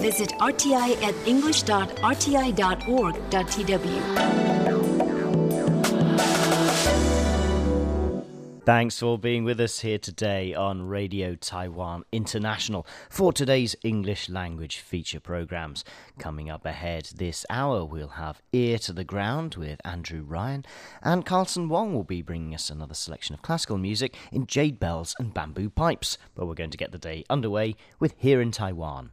visit rti at english.rti.org.tw. Thanks for being with us here today on Radio Taiwan International for today's English language feature programs. Coming up ahead this hour, we'll have Ear to the Ground with Andrew Ryan, and Carlson Wong will be bringing us another selection of classical music in jade bells and bamboo pipes. But we're going to get the day underway with Here in Taiwan.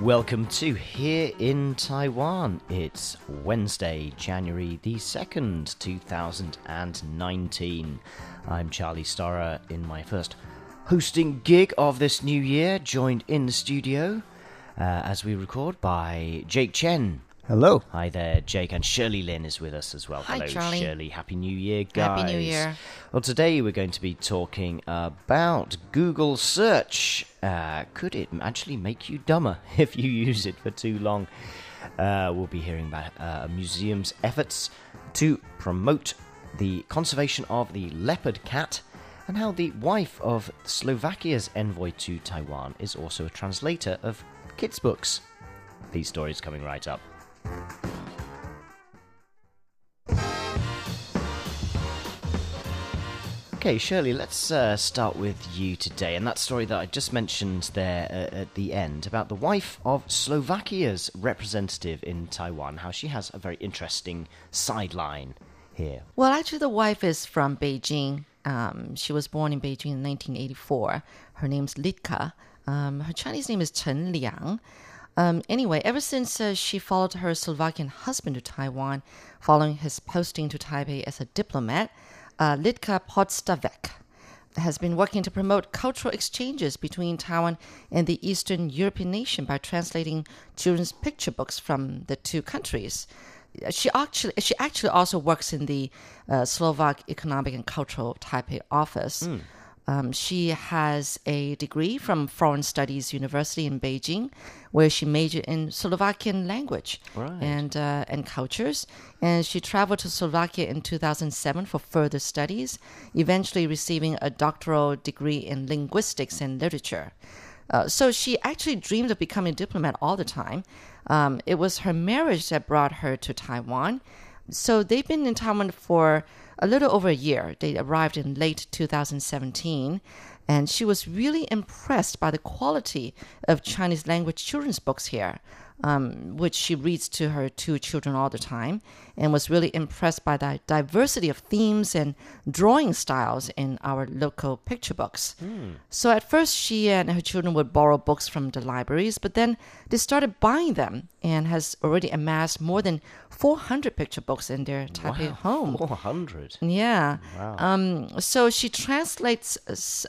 Welcome to Here in Taiwan. It's Wednesday, January the 2nd, 2019. I'm Charlie Storer in my first hosting gig of this new year, joined in the studio uh, as we record by Jake Chen. Hello. Hi there, Jake, and Shirley Lin is with us as well. Hi, Hello, Charlie. Shirley. Happy New Year, guys. Happy New Year. Well, today we're going to be talking about Google search. Uh, could it actually make you dumber if you use it for too long? Uh, we'll be hearing about uh, a museum's efforts to promote the conservation of the leopard cat and how the wife of Slovakia's envoy to Taiwan is also a translator of kids' books. These stories coming right up. Okay, Shirley, let's uh, start with you today. And that story that I just mentioned there uh, at the end about the wife of Slovakia's representative in Taiwan, how she has a very interesting sideline here. Well, actually, the wife is from Beijing. Um, she was born in Beijing in 1984. Her name's Litka. Um, her Chinese name is Chen Liang. Um, anyway, ever since uh, she followed her Slovakian husband to Taiwan, following his posting to Taipei as a diplomat, uh, Litka Podstavek has been working to promote cultural exchanges between Taiwan and the Eastern European nation by translating children's picture books from the two countries. She actually she actually also works in the uh, Slovak Economic and Cultural Taipei office. Um, she has a degree from Foreign Studies University in Beijing, where she majored in Slovakian language Right. and uh, and cultures. And she traveled to Slovakia in 2007 for further studies, eventually receiving a doctoral degree in linguistics and literature. Uh, so she actually dreamed of becoming a diplomat all the time. Um, it was her marriage that brought her to Taiwan. So they've been in Taiwan for a little over a year. They arrived in late 2017, and she was really impressed by the quality of Chinese language children's books here, um, which she reads to her two children all the time, and was really impressed by the diversity of themes and drawing styles in our local picture books. So at first, she and her children would borrow books from the libraries, but then they started buying them and has already amassed more than 400 picture books in their Taipei home. 400. Yeah. Um, so she translates,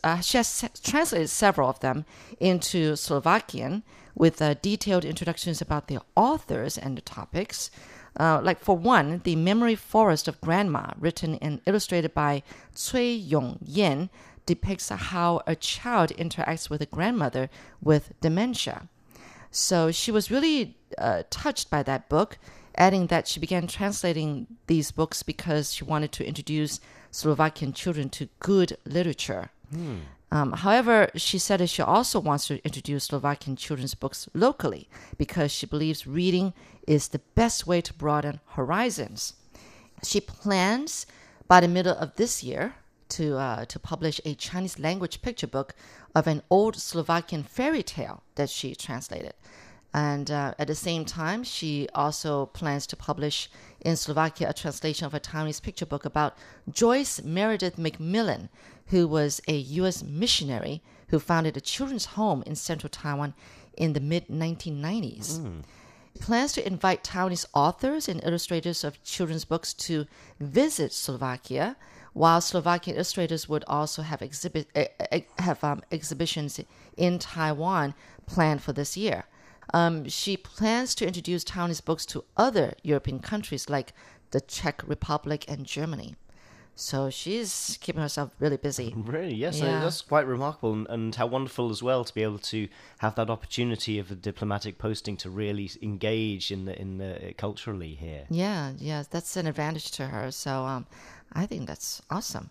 uh, she has translated several of them into Slovakian with uh, detailed introductions about the authors and the topics. Uh, like for one, the Memory Forest of Grandma, written and illustrated by Cui Yong Yen, depicts how a child interacts with a grandmother with dementia. So she was really uh, touched by that book, adding that she began translating these books because she wanted to introduce Slovakian children to good literature. Um, however, she said that she also wants to introduce Slovakian children's books locally because she believes reading is the best way to broaden horizons. She plans by the middle of this year to uh, to publish a Chinese language picture book of an old Slovakian fairy tale that she translated. And uh, at the same time, she also plans to publish in Slovakia a translation of a Taiwanese picture book about Joyce Meredith McMillan, who was a U.S. missionary who founded a children's home in central Taiwan in the mid 1990s plans to invite Taiwanese authors and illustrators of children's books to visit Slovakia, while Slovakian illustrators would also have exhibit eh, eh, have um, exhibitions in Taiwan planned for this year. Um, she plans to introduce Taiwanese books to other European countries like the Czech Republic and Germany. So she's keeping herself really busy. Really, yes, Yeah. that's quite remarkable, and, and how wonderful as well to be able to have that opportunity of a diplomatic posting to really engage in the in the uh, culturally here. Yeah, yeah, that's an advantage to her. So um, I think that's awesome.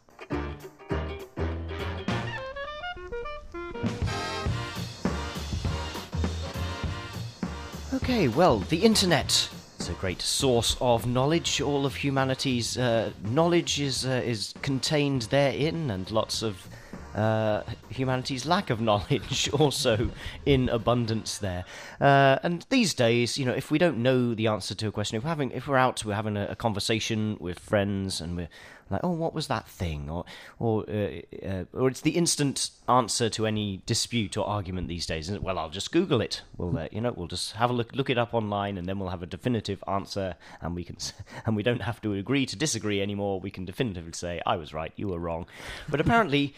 Okay, well, the internet is a great source of knowledge. All of humanity's uh, knowledge is uh, is contained therein, and lots of uh, humanity's lack of knowledge also in abundance there. Uh, and these days, you know, if we don't know the answer to a question, if we're having, if we're out, we're having a, a conversation with friends, and we're like, oh, what was that thing? Or, or, uh, uh, or it's the instant answer to any dispute or argument these days. Isn't it? Well, I'll just Google it. We'll, uh, you know, we'll just have a look, look it up online, and then we'll have a definitive answer, and we can, and we don't have to agree to disagree anymore. We can definitively say, I was right, you were wrong. But apparently.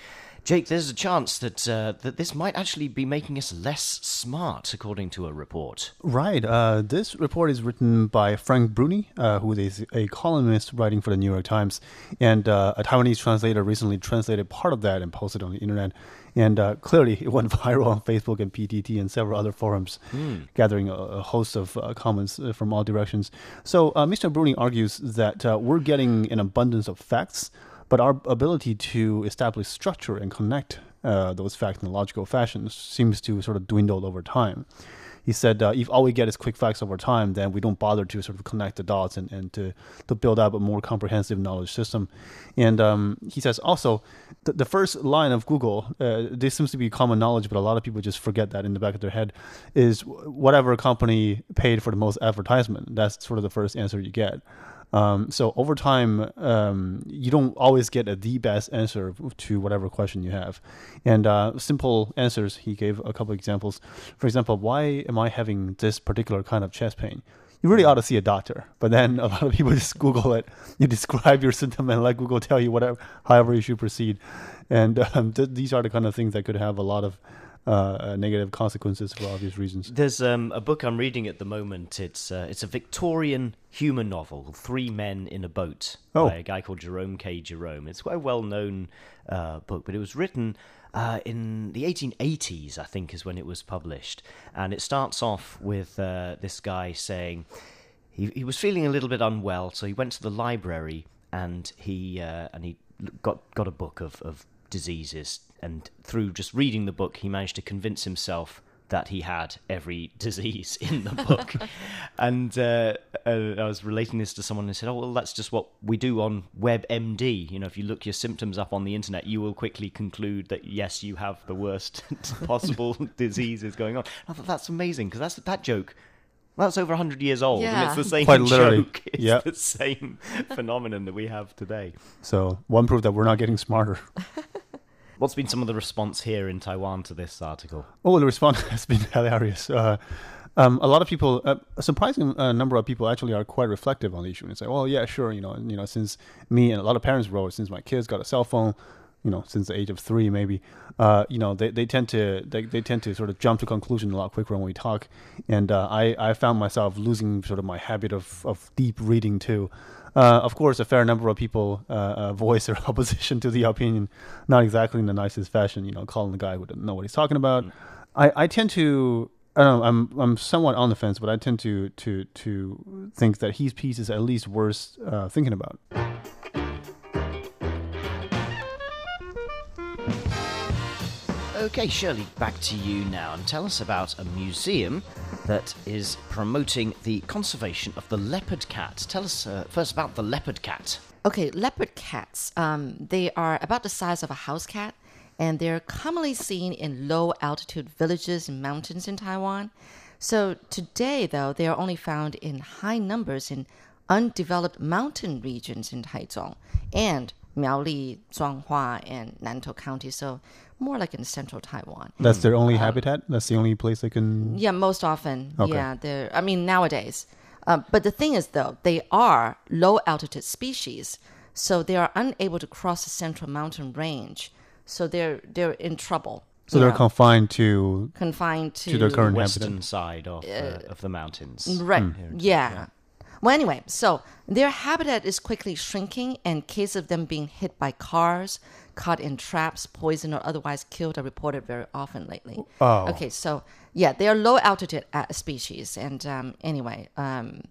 Jake, there's a chance that uh, that this might actually be making us less smart, according to a report. Right. Uh, this report is written by Frank Bruni, uh, who is a columnist writing for the New York Times, and uh, a Taiwanese translator recently translated part of that and posted on the internet. And uh, clearly, it went viral on Facebook and PTT and several other forums, gathering a, a host of uh, comments from all directions. So, uh, Mr. Bruni argues that uh, we're getting an abundance of facts, but our ability to establish structure and connect uh, those facts in a logical fashion seems to sort of dwindle over time. He said, uh, if all we get is quick facts over time, then we don't bother to sort of connect the dots and, and to, to build up a more comprehensive knowledge system. And um, he says also, the, the first line of Google, uh, this seems to be common knowledge, but a lot of people just forget that in the back of their head, is whatever company paid for the most advertisement. That's sort of the first answer you get. Um, so over time, um, you don't always get a the best answer to whatever question you have. And uh, simple answers, he gave a couple examples. For example, why am I having this particular kind of chest pain? You really ought to see a doctor. But then a lot of people just Google it. You describe your symptom and let Google tell you whatever, however you should proceed. And um, th- these are the kind of things that could have a lot of uh, negative consequences for obvious reasons. There's um, a book I'm reading at the moment. It's uh, it's a Victorian humor novel, Three Men in a Boat, Oh. by a guy called Jerome K. Jerome. It's quite a well-known uh, book, but it was written uh, in the 1880s, I think, is when it was published. And it starts off with uh, this guy saying he he was feeling a little bit unwell, so he went to the library and he uh, and he got got a book of of diseases, and through just reading the book, he managed to convince himself that he had every disease in the book. and uh, uh, I was relating this to someone who said, "Oh, well, that's just what we do on WebMD. You know, if you look your symptoms up on the internet, you will quickly conclude that yes, you have the worst possible diseases going on." I thought that's amazing because that's that joke. Well, that's over 100 years old, and it's the same Quite literally. joke. It's Yep. the same phenomenon that we have today. So one proof that we're not getting smarter. What's been some of the response here in Taiwan to this article? Oh, the response has been hilarious. Uh, um, a lot of people, uh, a surprising uh, number of people, actually are quite reflective on the issue and say, "Well, yeah, sure, you know, you know, since me and a lot of parents wrote, since my kids got a cell phone, you know, since the age of three, maybe, uh, you know, they, they tend to they, they tend to sort of jump to conclusion a lot quicker when we talk, and uh, I I found myself losing sort of my habit of of deep reading too." Uh, of course, a fair number of people uh, uh, voice their opposition to the opinion, not exactly in the nicest fashion. You know, calling the guy who doesn't know what he's talking about. I, I tend to, I don't know, I'm I'm somewhat on the fence, but I tend to to to think that his piece is at least worth uh, thinking about. Okay, Shirley, back to you now and tell us about a museum that is promoting the conservation of the leopard cat. Tell us uh, first about the leopard cat. Okay, leopard cats. Um, they are about the size of a house cat, and they're commonly seen in low altitude villages and mountains in Taiwan. So today, though, they are only found in high numbers in undeveloped mountain regions in Taichung and Miaoli, Changhua, and Nantou County. So more like in central Taiwan. That's their only habitat. That's the only place they can. Yeah, most often. Okay. Yeah, they're. I mean, nowadays. Uh, but the thing is, though, they are low altitude species, so they are unable to cross the central mountain range. So they're they're in trouble. So they're know, confined to. confined to, to their current Western habitat. side of, uh, of the mountains. Right. here in Yeah. Well, anyway, so their habitat is quickly shrinking, and cases of them being hit by cars, caught in traps, poisoned, or otherwise killed are reported very often lately. Oh. Okay, so yeah, they are low altitude species, and um, anyway, um,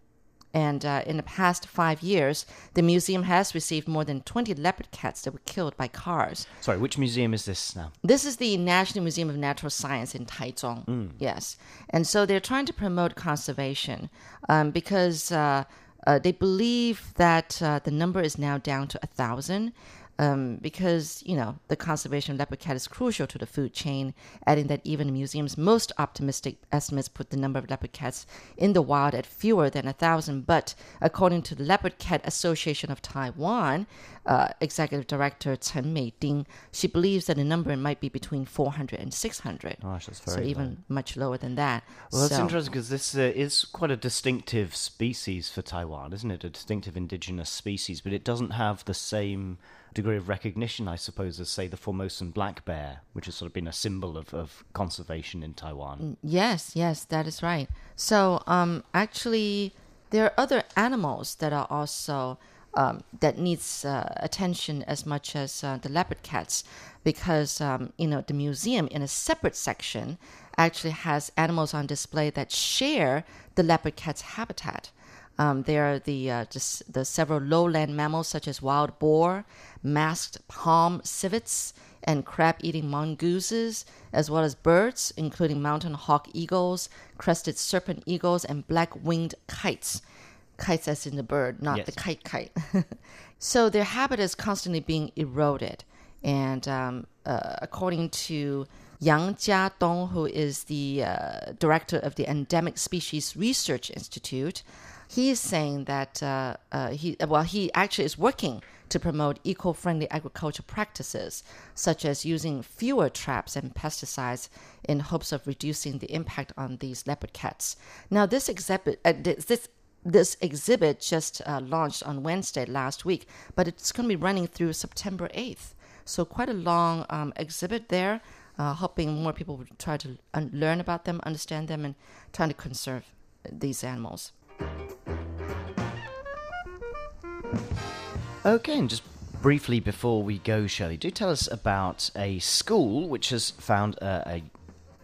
and uh, in the past five years, the museum has received more than 20 leopard cats that were killed by cars. Sorry, which museum is this now? This is the National Museum of Natural Science in Taichung. Yes. And so they're trying to promote conservation um, because uh, uh, they believe that uh, the number is now down to a thousand. Um, because you know the conservation of leopard cat is crucial to the food chain, adding that even the museum's most optimistic estimates put the number of leopard cats in the wild at fewer than a thousand. But according to the Leopard Cat Association of Taiwan, uh, executive director Chen Meiding, she believes that the number might be between 400 and 600. Gosh, so even much lower than that. Well, that's So- interesting because this uh, is quite a distinctive species for Taiwan, isn't it? A distinctive indigenous species, but it doesn't have the same degree of recognition, I suppose, as, say, the Formosan black bear, which has sort of been a symbol of, of conservation in Taiwan. Yes, yes, that is right. So, um, actually, there are other animals that are also um, that needs uh, attention as much as uh, the leopard cats, because um, you know the museum in a separate section actually has animals on display that share the leopard cat's habitat. Um, there are the, uh, just the several lowland mammals such as wild boar, masked palm civets, and crab-eating mongooses, as well as birds, including mountain hawk eagles, crested serpent eagles, and black-winged kites. Kites as in the bird, not Yes. the kite kite. so their habitat is constantly being eroded. And um, uh, according to Yang Jiadong, who is the uh, director of the Endemic Species Research Institute, he is saying that uh, uh, he well he actually is working to promote eco-friendly agriculture practices, such as using fewer traps and pesticides in hopes of reducing the impact on these leopard cats. Now, this exhibit, uh, this this exhibit just uh, launched on Wednesday last week, but it's going to be running through September 8th. So, quite a long um, exhibit there, uh, hoping more people would try to learn about them, understand them, and trying to conserve these animals. Okay, and just briefly before we go, Shirley, do tell us about a school which has found a, a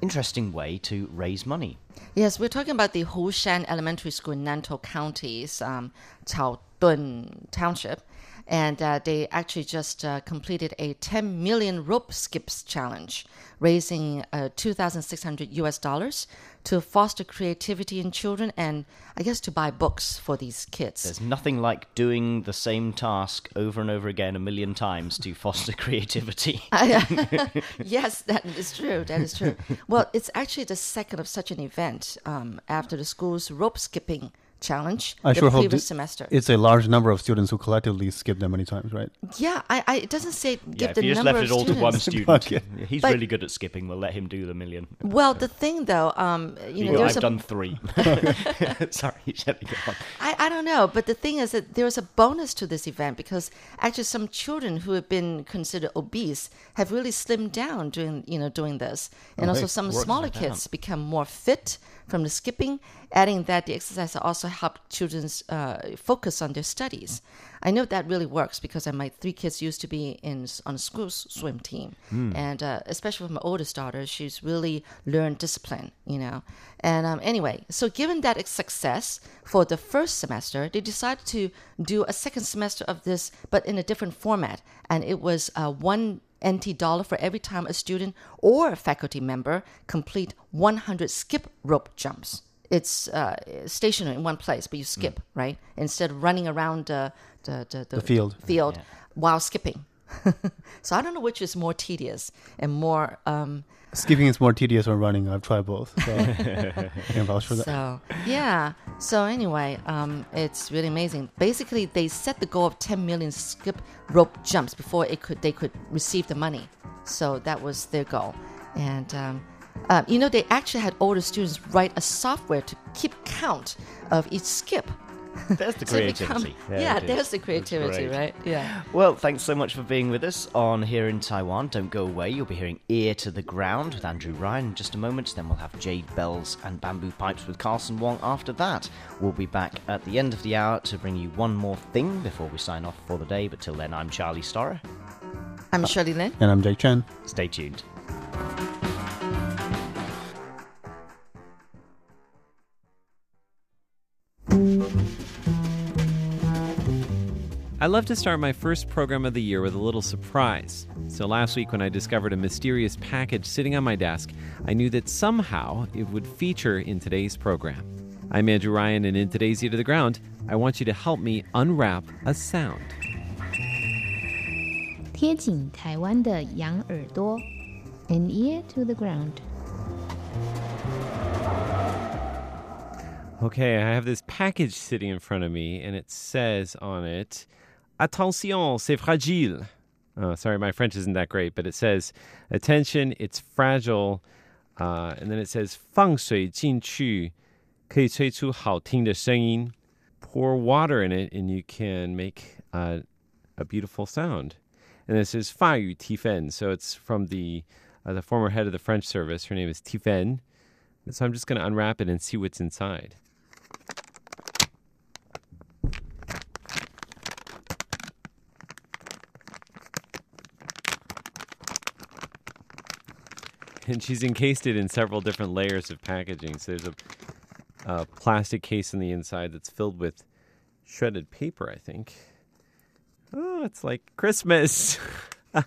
interesting way to raise money. Yes, we're talking about the Hushan Elementary School in Nantou County's um, Caotun Township. And uh, they actually just uh, completed a 10 million rope skips challenge, raising uh, 2,600 US dollars to foster creativity in children and I guess to buy books for these kids. There's nothing like doing the same task over and over again a million times to foster creativity. yes, that is true. That is true. well, it's actually the second of such an event um, after the school's rope skipping challenge I the sure hope previous thi- semester. it's a large number of students who collectively skip them many times, right? Yeah, I, I, it doesn't say give yeah, if the you just number left it of all to one students. student, Okay. he's But- really good at skipping. We'll let him do the million. Well, the thing though, um, you know, Well, I've a, done three. Sorry, Shelley, go on. I, I don't know, but the thing is that there's a bonus to this event because actually some children who have been considered obese have really slimmed down during you know doing this, and also some smaller like that. kids become more fit from the skipping. Adding that the exercise also helped children's uh, focus on their studies. I know that really works because my three kids used to be in on a school swim team, and uh, especially with my oldest daughter, she's really learned discipline, you know. And um, anyway, so given that success for the first semester, they decided to do a second semester of this, but in a different format, and it was uh, one NT dollar for every time a student or a faculty member complete 100 skip rope jumps. It's uh, stationary in one place, but you skip, right? Instead of running around uh, the, the, the, The field. field Yeah. while skipping. so I don't know which is more tedious and more. Um, Skipping is more tedious than running. I've tried both. So I can vouch for that. so yeah. So anyway, um, it's really amazing. Basically, they set the goal of 10 million skip rope jumps before it could they could receive the money. So that was their goal, and um, uh, you know they actually had older students write a software to keep count of each skip. There's the So it become- creativity. There yeah, there's the creativity, right? Yeah. Well, thanks so much for being with us on Here in Taiwan. Don't go away. You'll be hearing Ear to the Ground with Andrew Ryan in just a moment. Then we'll have Jade Bells and Bamboo Pipes with Carson Wong after that. We'll be back at the end of the hour to bring you one more thing before we sign off for the day. But till then, I'm Charlie Storer. I'm Shirley Lin. And I'm Jake Chen. Stay tuned. I love to start my first program of the year with a little surprise. So last week, when I discovered a mysterious package sitting on my desk, I knew that somehow it would feature in today's program. I'm Andrew Ryan, and in today's Ear to the Ground, I want you to help me unwrap a sound. 贴紧台湾的羊耳朵，an ear to the ground。 Okay, I have this package sitting in front of me, and it says on it, Attention, c'est fragile. Oh, sorry, my French isn't that great, but it says, Attention, it's fragile. Uh, and then it says, 放水进去，可以吹出好听的声音. Pour water in it, and you can make uh, a beautiful sound. And this is 法语 Tifen, so it's from the uh, the former head of the French service. Her name is Tifen. So I'm just going to unwrap it and see what's inside. And she's encased it in several different layers of packaging. So there's a, a plastic case on the inside that's filled with shredded paper, I think. Oh, it's like Christmas.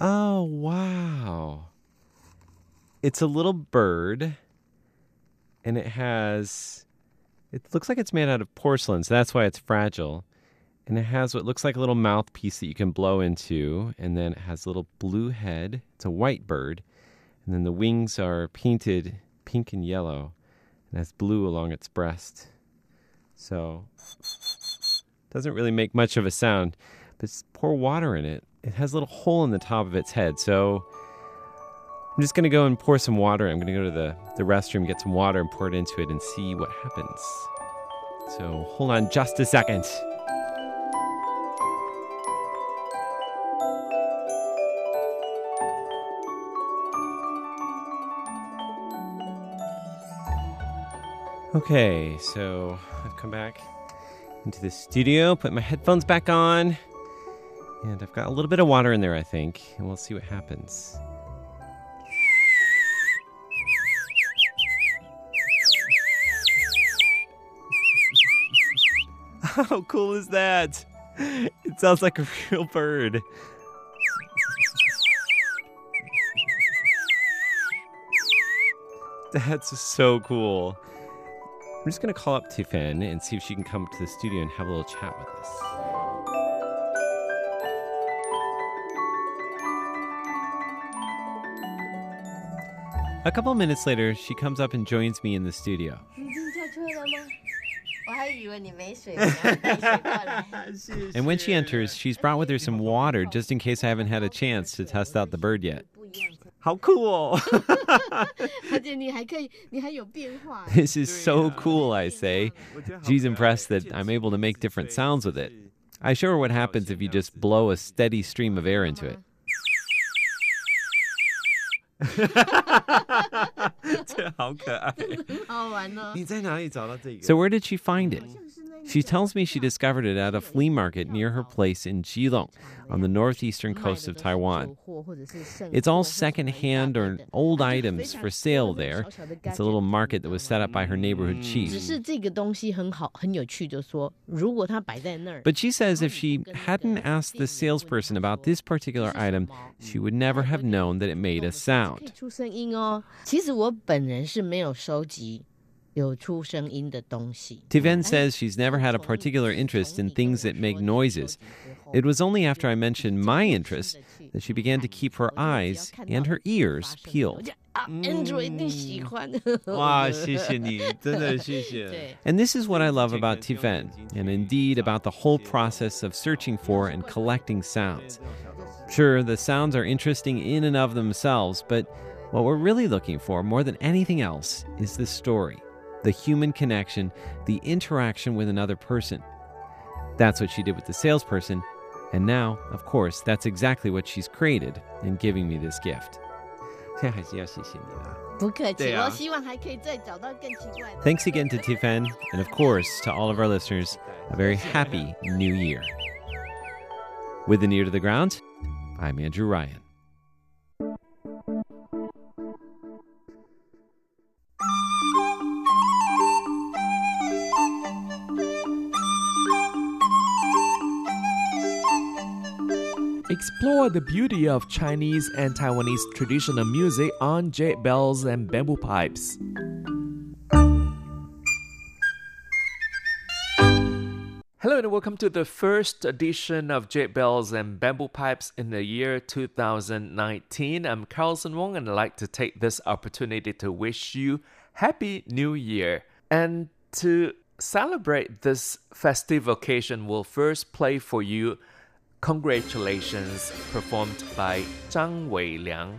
oh, wow. It's a little bird, and it has. It looks like it's made out of porcelain, so that's why it's fragile. And it has what looks like a little mouthpiece that you can blow into, and then it has a little blue head. It's a white bird, and then the wings are painted pink and yellow, and has blue along its breast. So, doesn't really make much of a sound, but pour water in it. It has a little hole in the top of its head, so I'm just gonna go and pour some water. I'm gonna go to the, the restroom, get some water, and pour it into it and see what happens. So hold on just a second. Okay, so I've come back into the studio, put my headphones back on, and I've got a little bit of water in there, I think, and we'll see what happens. How cool is that? It sounds like a real bird. That's so cool. I'm just going to call up Tifen and see if she can come to the studio and have a little chat with us. A couple minutes later, she comes up and joins me in the studio. and when she enters, she's brought with her some water just in case I haven't had a chance to test out the bird yet. 不一样， How cool! 而且你还可以，你还有变化。 this is so cool, I say. She's impressed that I'm able to make different sounds with it. I show her what happens if you just blow a steady stream of air into it. 这好可爱。好玩哦。 So where did she find it? She tells me she discovered it at a flea market near her place in Jilong on the northeastern coast of Taiwan. It's all secondhand or old items for sale there. It's a little market that was set up by her neighborhood chief. But she says if she hadn't asked the salesperson about this particular item, she would never have known that it made a sound. Tifen says she's never had a particular interest in things that make noises. It was only after I mentioned my interest that she began to keep her eyes and her ears peeled. Mm. and this is what I love about Tifen, and indeed about the whole process of searching for and collecting sounds. Sure, the sounds are interesting in and of themselves, but what we're really looking for more than anything else is the story the human connection, the interaction with another person. That's what she did with the salesperson, and now, of course, that's exactly what she's created in giving me this gift. Thanks again to Tifen, and of course to all of our listeners, a very happy new year. With an ear to the ground, I'm Andrew Ryan. Explore the beauty of Chinese and Taiwanese traditional music on jade bells and bamboo pipes. Hello and welcome to the first edition of Jade Bells and Bamboo Pipes in the year 2019. I'm Carlson Wong and I'd like to take this opportunity to wish you Happy New Year. And to celebrate this festive occasion, we'll first play for you Congratulations performed by Zhang Weiliang.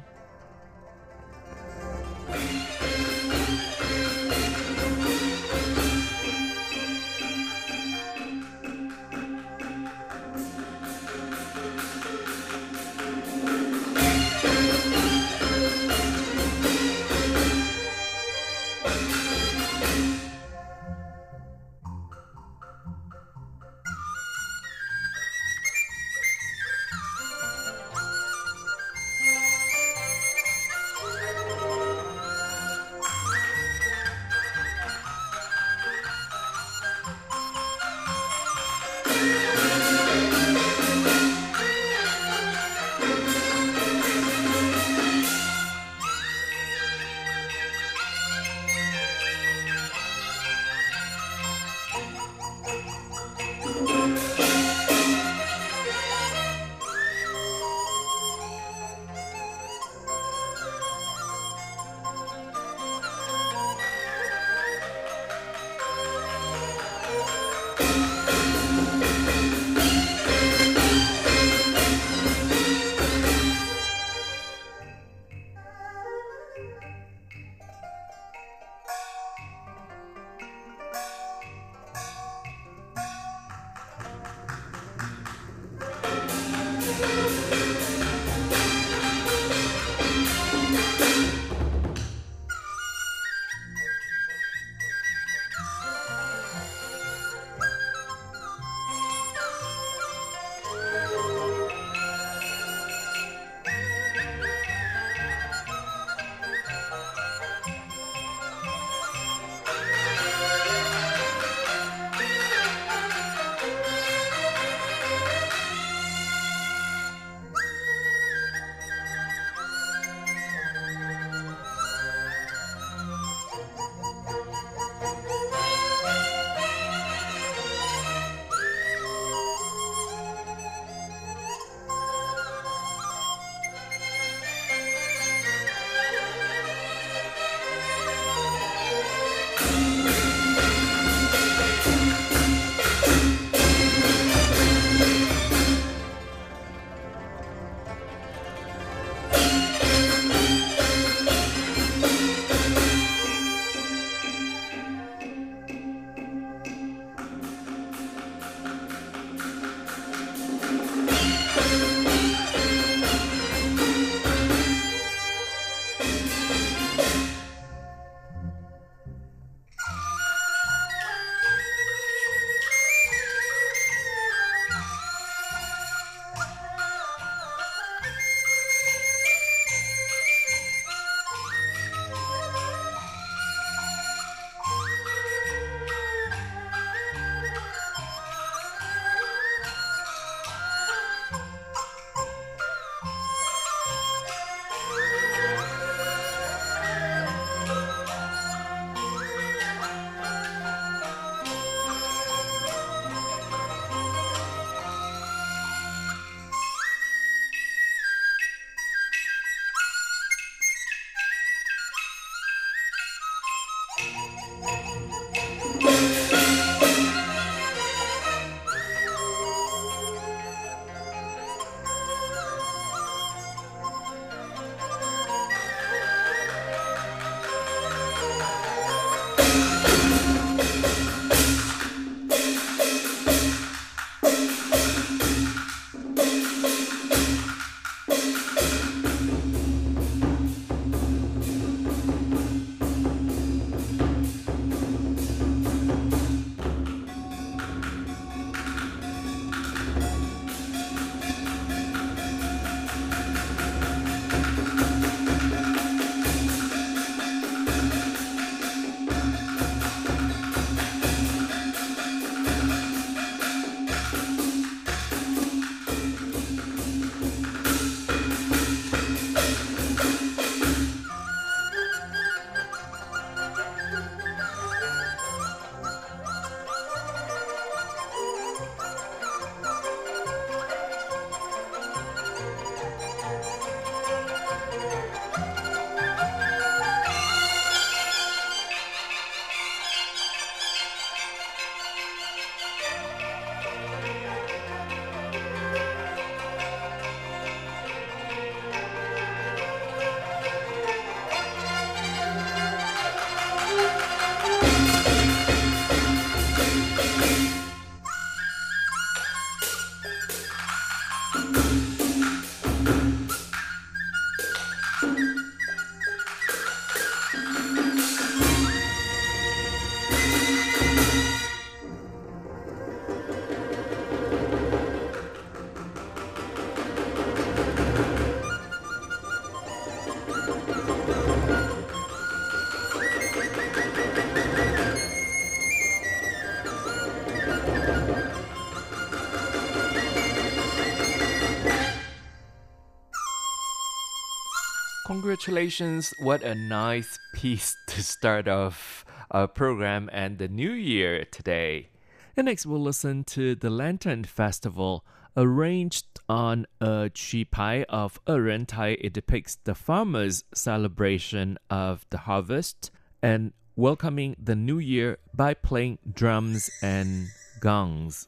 Congratulations. What a nice piece to start off our program and the new year today. And next, we'll listen to the Lantern Festival. Arranged on a chipai of Tai. it depicts the farmers' celebration of the harvest and welcoming the new year by playing drums and gongs.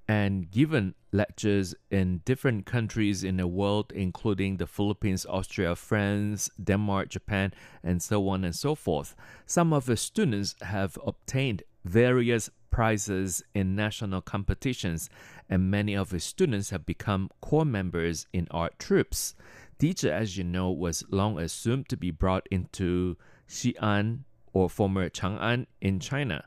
and given lectures in different countries in the world, including the Philippines, Austria, France, Denmark, Japan, and so on and so forth. Some of the students have obtained various prizes in national competitions, and many of the students have become core members in art troops. Dizi, as you know, was long assumed to be brought into Xi'an or former Chang'an in China,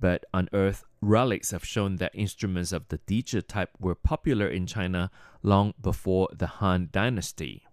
but unearthed relics have shown that instruments of the Dizi type were popular in China long before the Han Dynasty.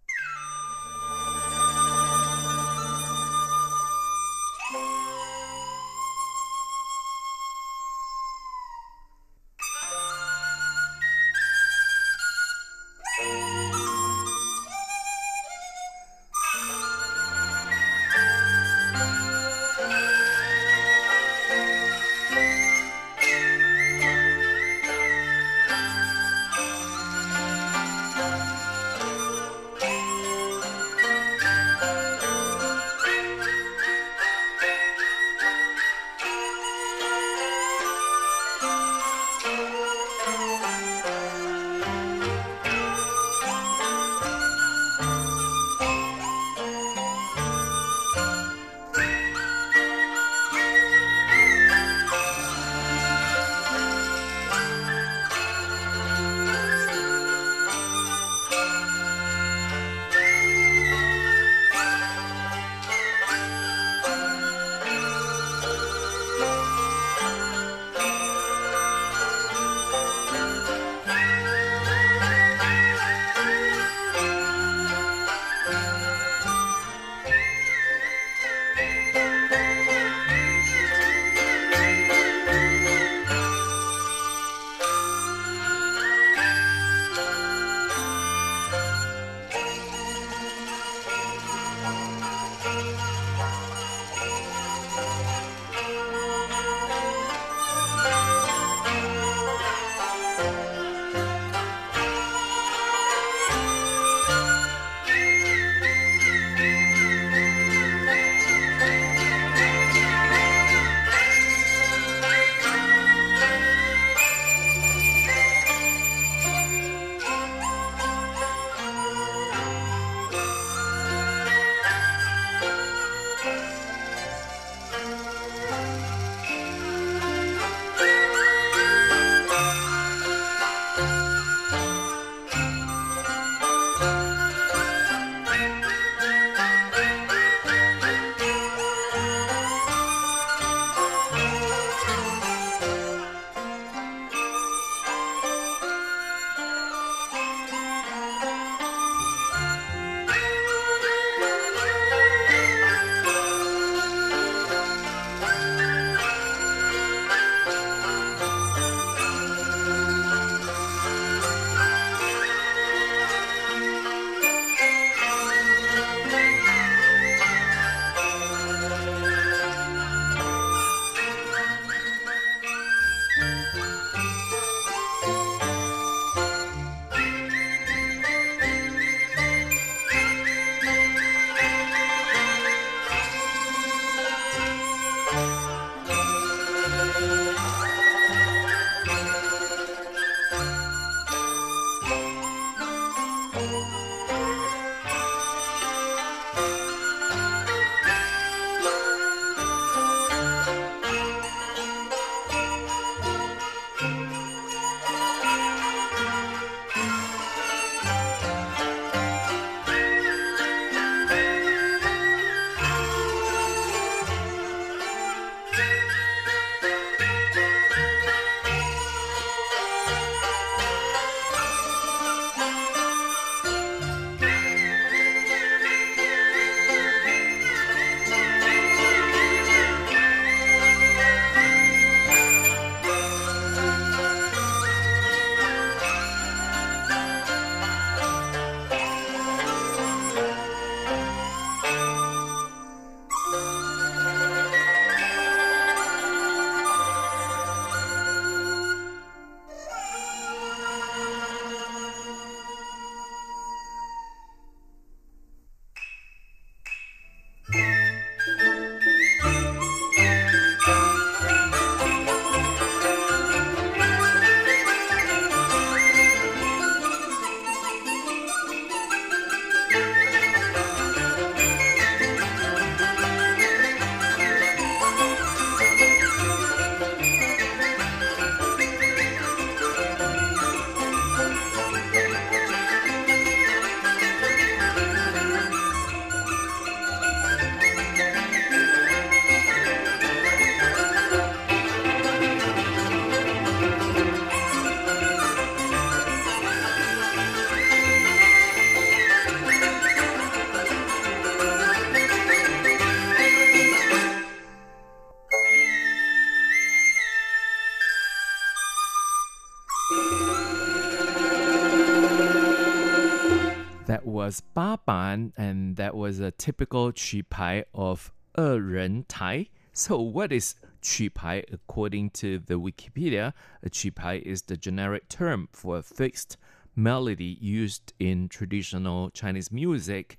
was a typical 曲牌 of 二人台. So, what is 曲牌? According to the Wikipedia, a 曲牌 is the generic term for a fixed melody used in traditional Chinese music,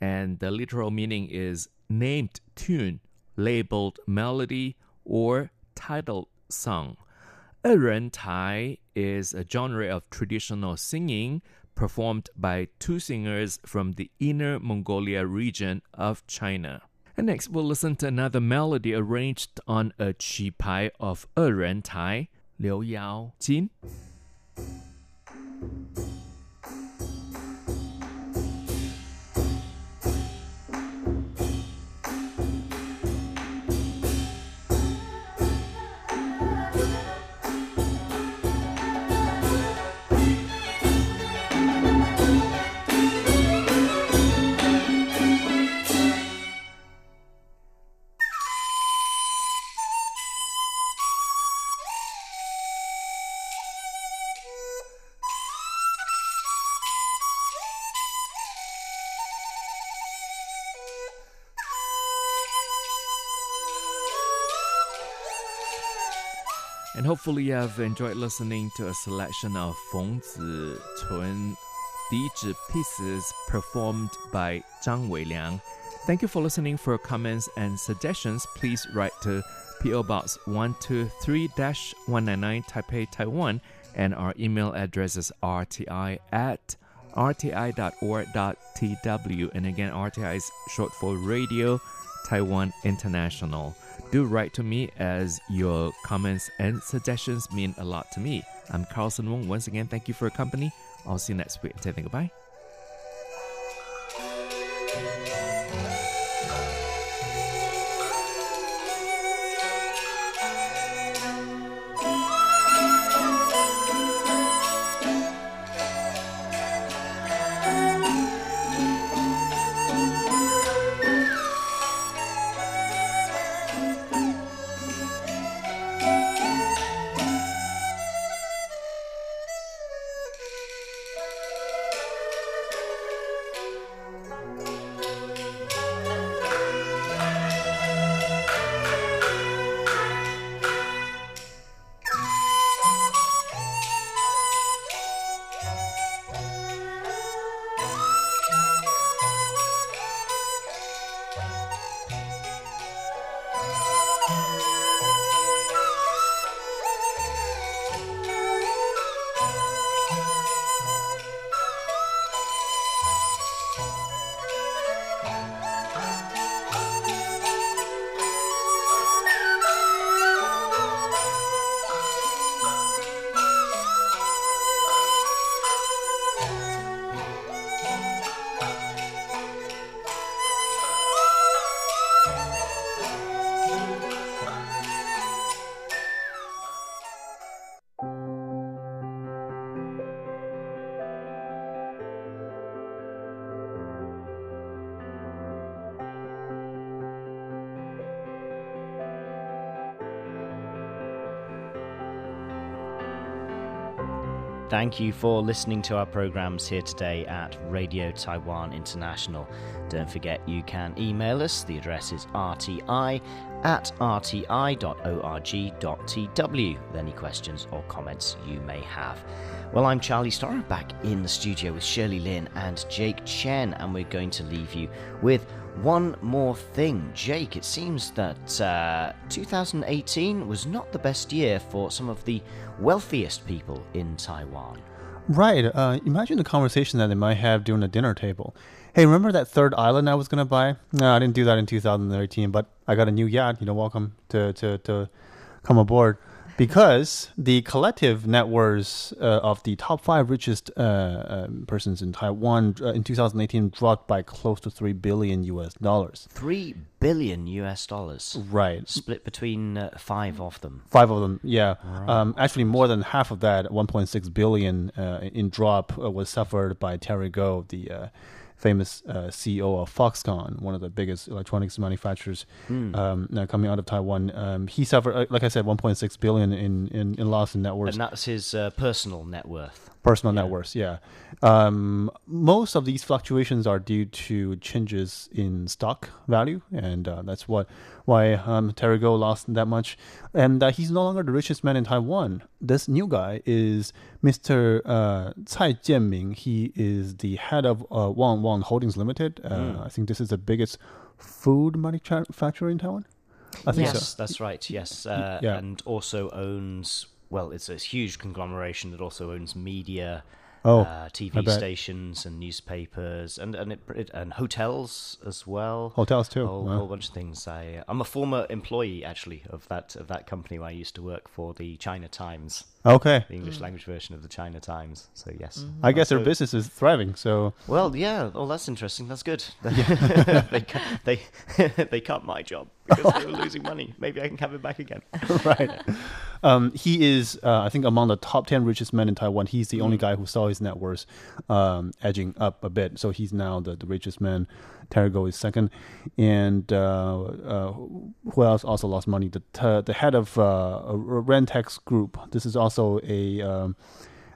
and the literal meaning is named tune, labeled melody, or titled song. 二人台 is a genre of traditional singing performed by two singers from the Inner Mongolia region of China. And next, we'll listen to another melody arranged on a qupai of Eren Tai, Liu Yao Jin. Hopefully you have enjoyed listening to a selection of Feng Zicun Dizi pieces performed by Zhang Weiliang. Thank you for listening. For comments and suggestions, please write to PO Box 123-199 Taipei, Taiwan, and our email address is rti at rti.org.tw. And again, RTI is short for Radio Taiwan International. Do write to me as your comments and suggestions mean a lot to me. I'm Carlson Wong. Once again, thank you for your company. I'll see you next week. Take Say goodbye. Thank you for listening to our programs here today at Radio Taiwan International. Don't forget you can email us. The address is rti at rti.org.tw with any questions or comments you may have. Well, I'm Charlie Storer back in the studio with Shirley Lin and Jake Chen, and we're going to leave you with one more thing. Jake, it seems that uh, 2018 was not the best year for some of the wealthiest people in Taiwan. Right. Uh, imagine the conversation that they might have during the dinner table. Hey, remember that third island I was going to buy? No, I didn't do that in 2013, but I got a new yacht. You know, welcome to, to, to come aboard because the collective net worths uh, of the top five richest uh, um, persons in Taiwan uh, in 2018 dropped by close to three billion U.S. dollars. Three billion U.S. dollars, right? Split between uh, five of them. Five of them, yeah. Right. Um, actually, more than half of that, 1.6 billion uh, in drop, uh, was suffered by Terry Gou, the famous uh, CEO of Foxconn, one of the biggest electronics manufacturers um, now coming out of Taiwan. Um, he suffered, uh, like I said, 1.6 billion in, in, in loss in net worth And that's his uh, personal net worth. Personal net worth yeah um, most of these fluctuations are due to changes in stock value and uh, that's what why um, Terry Gou lost that much and uh, he's no longer the richest man in Taiwan this new guy is Mr. Uh, Cai Jianming he is the head of uh, Wang Wang Holdings Limited uh, I think this is the biggest food manufacturer in Taiwan I think yes, so that's right. Yes, uh, yeah. and also owns. Well, it's a huge conglomeration that also owns media, Oh, uh, TV stations, and newspapers, and and it, it, and hotels as well. Hotels too. A whole, Wow. whole bunch of things. I, uh, I'm a former employee actually of that of that company where I used to work for the China Times, okay the English language version of the China Times. So yes, I guess their business is thriving so Well, yeah. Oh, that's interesting. That's good. they cu- they they cut my job because they were losing money. Maybe I can have it back again. right. Um, he is, uh, I think, among the top 10 richest men in Taiwan. He's the only guy who saw his net worth um, edging up a bit. So he's now the, the richest man. Terry Gou is second. And uh, uh, who else also lost money? The, t- the head of uh, a Ruentex Group. This is also a. Um,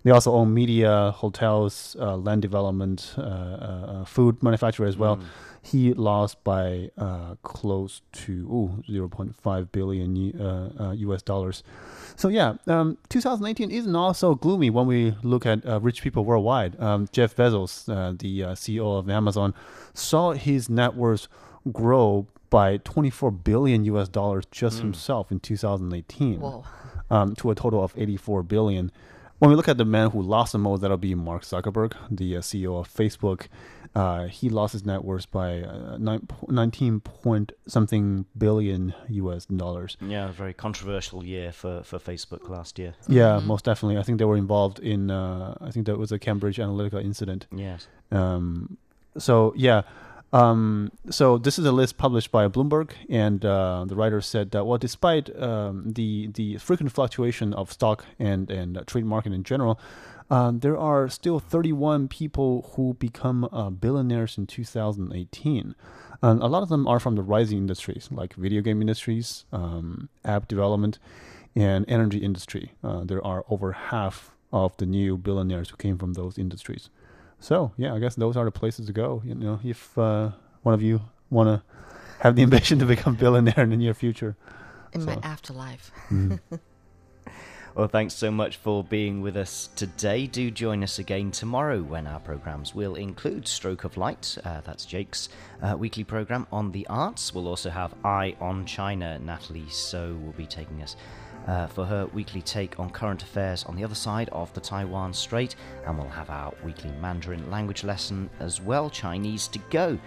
they also own media, hotels, uh, land development, uh, uh, uh, food manufacturer as well. He lost by uh, close to ooh, 0.5 billion uh, uh, US dollars. So yeah, um, 2018 isn't also gloomy when we look at uh, rich people worldwide. Um, Jeff Bezos, uh, the uh, CEO of Amazon, saw his net worth grow by 24 billion US dollars just himself in 2018 um, to a total of 84 billion. When we look at the man who lost the most, that'll be Mark Zuckerberg, the uh, CEO of Facebook. Uh, he lost his net worth by uh, nine, 19 point something billion US dollars. Yeah, a very controversial year for, for Facebook last year. Yeah, most definitely. I think they were involved in. Uh, I think that was a Cambridge Analytica incident. Yes. Um, so yeah, um, so this is a list published by Bloomberg, and uh, the writer said that well, despite um, the the frequent fluctuation of stock and and uh, trade market in general. Um, there are still 31 people who become uh, billionaires in 2018. And a lot of them are from the rising industries like video game industries, um, app development, and energy industry. Uh, there are over half of the new billionaires who came from those industries. So yeah, I guess those are the places to go. You know, if uh, one of you want to have the ambition to become billionaire in the near future. In my So- afterlife. Well, thanks so much for being with us today. Do join us again tomorrow when our programs will include Stroke of Light. Uh, that's Jake's uh, weekly program on the arts. We'll also have Eye on China. Natalie So will be taking us uh, for her weekly take on current affairs on the other side of the Taiwan Strait. And we'll have our weekly Mandarin language lesson as well, Chinese to go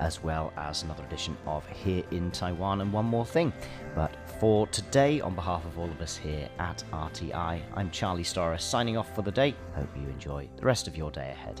as well as another edition of Here in Taiwan and one more thing. But for today, on behalf of all of us here at RTI, I'm Charlie Storer signing off for the day. Hope you enjoy the rest of your day ahead.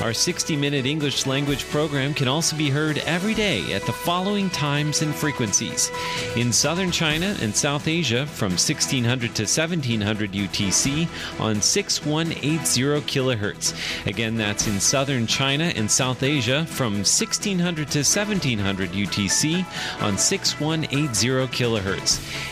Our 60 minute English language program can also be heard every day at the following times and frequencies. In southern China and South Asia from 1600 to 1700 UTC on 6180 kilohertz. Again, that's in southern China and South Asia from 1600 to 1700 UTC on 6180 kilohertz.